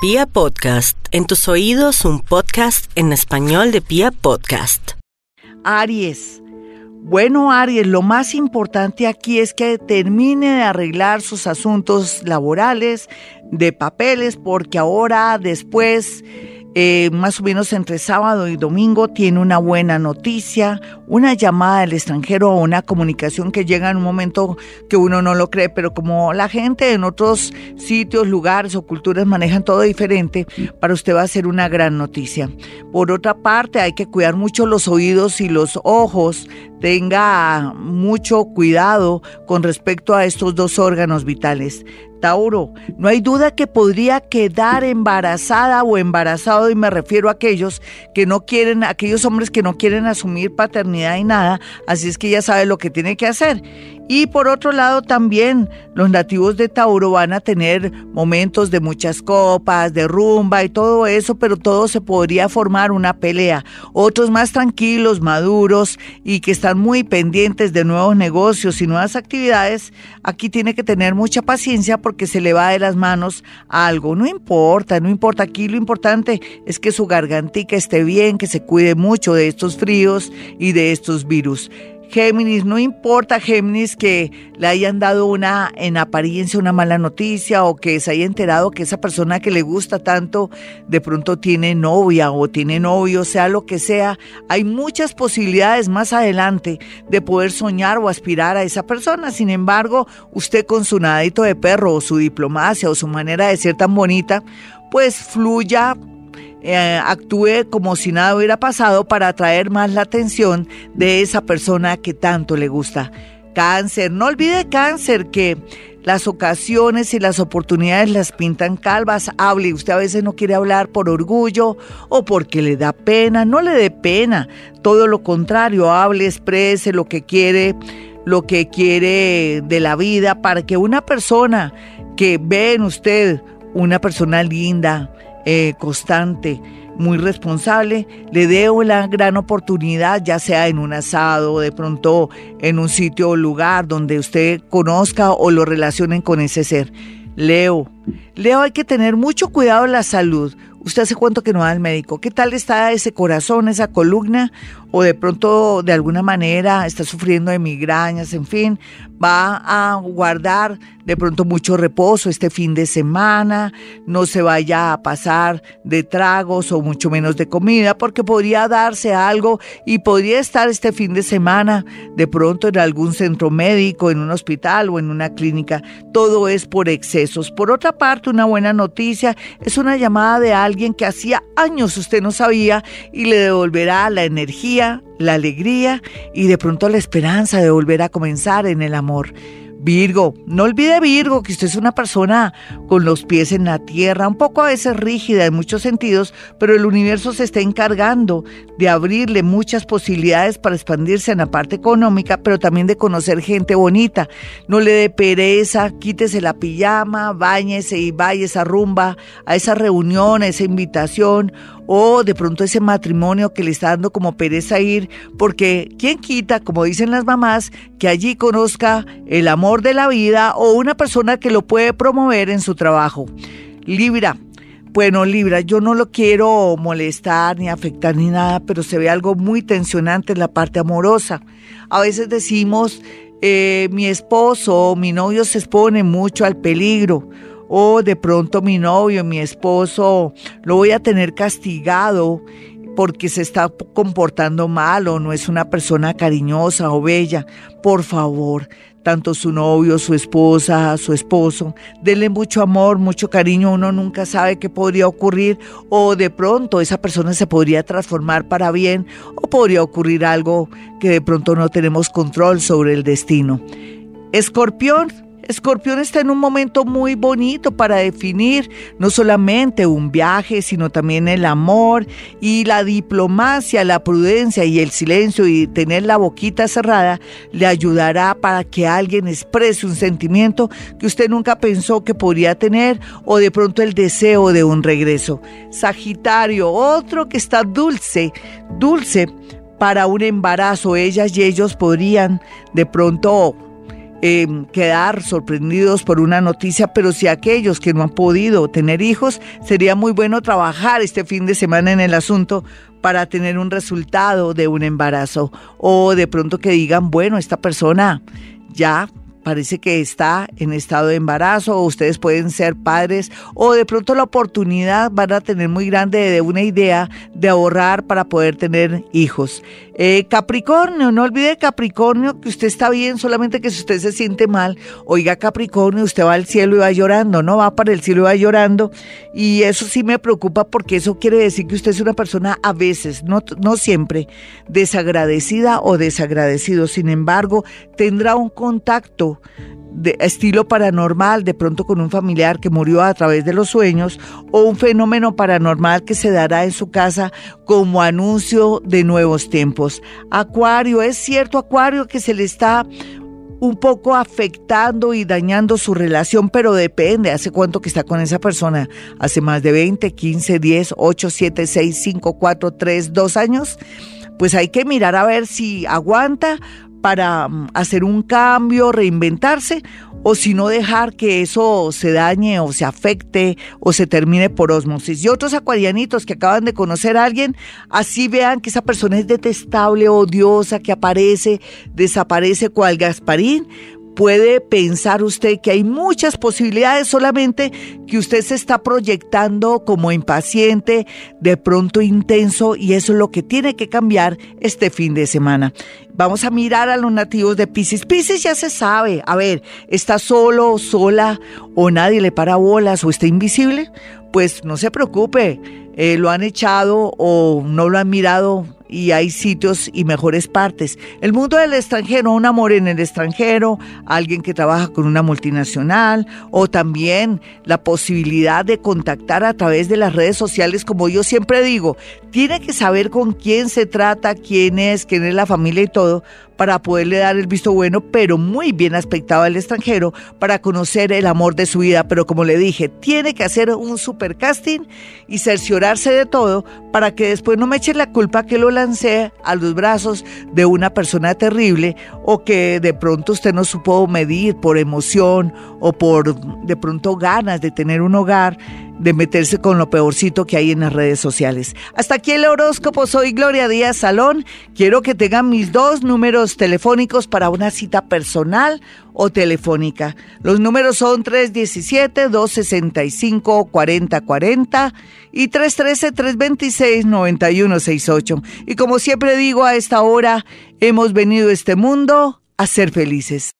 Pia Podcast, en tus oídos un podcast en español de Pia Podcast. Aries. Bueno, Aries, lo más importante aquí es que termine de arreglar sus asuntos laborales, de papeles, porque ahora después eh, más o menos entre sábado y domingo, tiene una buena noticia, una llamada del extranjero o una comunicación que llega en un momento que uno no lo cree, pero como la gente en otros sitios, lugares o culturas manejan todo diferente, para usted va a ser una gran noticia. Por otra parte, hay que cuidar mucho los oídos y los ojos, tenga mucho cuidado con respecto a estos dos órganos vitales. Tauro, no hay duda que podría quedar embarazada o embarazado y me refiero a aquellos que no quieren, aquellos hombres que no quieren asumir paternidad y nada, así es que ya sabe lo que tiene que hacer. Y por otro lado también los nativos de Tauro van a tener momentos de muchas copas, de rumba y todo eso, pero todo se podría formar una pelea. Otros más tranquilos, maduros y que están muy pendientes de nuevos negocios y nuevas actividades, aquí tiene que tener mucha paciencia porque se le va de las manos algo. No importa, no importa. Aquí lo importante es que su gargantica esté bien, que se cuide mucho de estos fríos y de estos virus. Géminis, no importa Géminis que le hayan dado una en apariencia una mala noticia o que se haya enterado que esa persona que le gusta tanto de pronto tiene novia o tiene novio, sea lo que sea, hay muchas posibilidades más adelante de poder soñar o aspirar a esa persona. Sin embargo, usted con su nadito de perro o su diplomacia o su manera de ser tan bonita, pues fluya eh, actúe como si nada hubiera pasado para atraer más la atención de esa persona que tanto le gusta. Cáncer, no olvide cáncer que las ocasiones y las oportunidades las pintan calvas. Hable, usted a veces no quiere hablar por orgullo o porque le da pena, no le dé pena. Todo lo contrario, hable, exprese lo que quiere, lo que quiere de la vida para que una persona que ve en usted una persona linda, eh, constante, muy responsable, le dé una gran oportunidad, ya sea en un asado, de pronto en un sitio o lugar donde usted conozca o lo relacionen con ese ser. Leo, Leo hay que tener mucho cuidado en la salud. Usted hace cuánto que no va al médico. ¿Qué tal está ese corazón, esa columna? O de pronto, de alguna manera, está sufriendo de migrañas, en fin, va a guardar de pronto mucho reposo este fin de semana, no se vaya a pasar de tragos o mucho menos de comida, porque podría darse algo y podría estar este fin de semana de pronto en algún centro médico, en un hospital o en una clínica. Todo es por excesos. Por otra parte, una buena noticia es una llamada de alguien que hacía años usted no sabía y le devolverá la energía, la alegría y de pronto la esperanza de volver a comenzar en el amor. Virgo, no olvide Virgo que usted es una persona con los pies en la tierra, un poco a veces rígida en muchos sentidos, pero el universo se está encargando de abrirle muchas posibilidades para expandirse en la parte económica, pero también de conocer gente bonita. No le dé pereza, quítese la pijama, bañese y vaya esa rumba, a esa reunión, a esa invitación o de pronto ese matrimonio que le está dando como pereza ir, porque ¿quién quita, como dicen las mamás, que allí conozca el amor de la vida o una persona que lo puede promover en su trabajo? Libra. Bueno, Libra, yo no lo quiero molestar ni afectar ni nada, pero se ve algo muy tensionante en la parte amorosa. A veces decimos, eh, mi esposo o mi novio se expone mucho al peligro o de pronto mi novio, mi esposo, lo voy a tener castigado porque se está comportando mal o no es una persona cariñosa o bella. Por favor, tanto su novio, su esposa, su esposo, denle mucho amor, mucho cariño, uno nunca sabe qué podría ocurrir o de pronto esa persona se podría transformar para bien o podría ocurrir algo que de pronto no tenemos control sobre el destino. Escorpión, Escorpión está en un momento muy bonito para definir no solamente un viaje, sino también el amor y la diplomacia, la prudencia y el silencio y tener la boquita cerrada le ayudará para que alguien exprese un sentimiento que usted nunca pensó que podría tener o de pronto el deseo de un regreso. Sagitario, otro que está dulce, dulce para un embarazo. Ellas y ellos podrían de pronto em, quedar sorprendidos por una noticia, pero si aquellos que no han podido tener hijos, sería muy bueno trabajar este fin de semana en el asunto para tener un resultado de un embarazo. O de pronto que digan, bueno, esta persona ya parece que está en estado de embarazo o ustedes pueden ser padres o de pronto la oportunidad van a tener muy grande de una idea de ahorrar para poder tener hijos. Eh, Capricornio, no olvide Capricornio que usted está bien, solamente que si usted se siente mal, oiga Capricornio, usted va al cielo y va llorando, no va para el cielo y va llorando y eso sí me preocupa porque eso quiere decir que usted es una persona a veces, no, no siempre, desagradecida o desagradecido, sin embargo, tendrá un contacto de estilo paranormal, de pronto con un familiar que murió a través de los sueños, o un fenómeno paranormal que se dará en su casa como anuncio de nuevos tiempos. Acuario, es cierto, Acuario, que se le está un poco afectando y dañando su relación, pero depende, hace cuánto que está con esa persona, hace más de 20, 15, 10, 8, 7, 6, 5, 4, 3, 2 años, pues hay que mirar a ver si aguanta para mm, hacer un cambio, reinventarse, o si no dejar que eso se dañe o se afecte o se termine por osmosis. Y otros acuarianitos que acaban de conocer a alguien, así vean que esa persona es detestable, odiosa, que aparece, desaparece cual Gasparín, puede pensar usted que hay muchas posibilidades, solamente que usted se está proyectando como impaciente, de pronto intenso, y eso es lo que tiene que cambiar este fin de semana. Vamos a mirar a los nativos de Pisces. Pisces ya se sabe, a ver, ¿está solo, sola, o nadie le para bolas, o está invisible? Pues no se preocupe, eh, lo han echado o no lo han mirado y hay sitios y mejores partes. El mundo del extranjero, un amor en el extranjero, alguien que trabaja con una multinacional o también la posibilidad de contactar a través de las redes sociales, como yo siempre digo, tiene que saber con quién se trata, quién es, quién es la familia y todo, para poderle dar el visto bueno, pero muy bien aspectado al extranjero, para conocer el amor de su vida. Pero como le dije, tiene que hacer un super casting y cerciorarse de todo para que después no me eche la culpa que lo lancé a los brazos de una persona terrible o que de pronto usted no supo medir por emoción o por de pronto ganas de tener un hogar de meterse con lo peorcito que hay en las redes sociales. Hasta aquí el horóscopo, soy Gloria Díaz Salón. Quiero que tengan mis dos números telefónicos para una cita personal o telefónica. Los números son 317-265-4040 y 313-326-9168. Y como siempre digo, a esta hora hemos venido a este mundo a ser felices.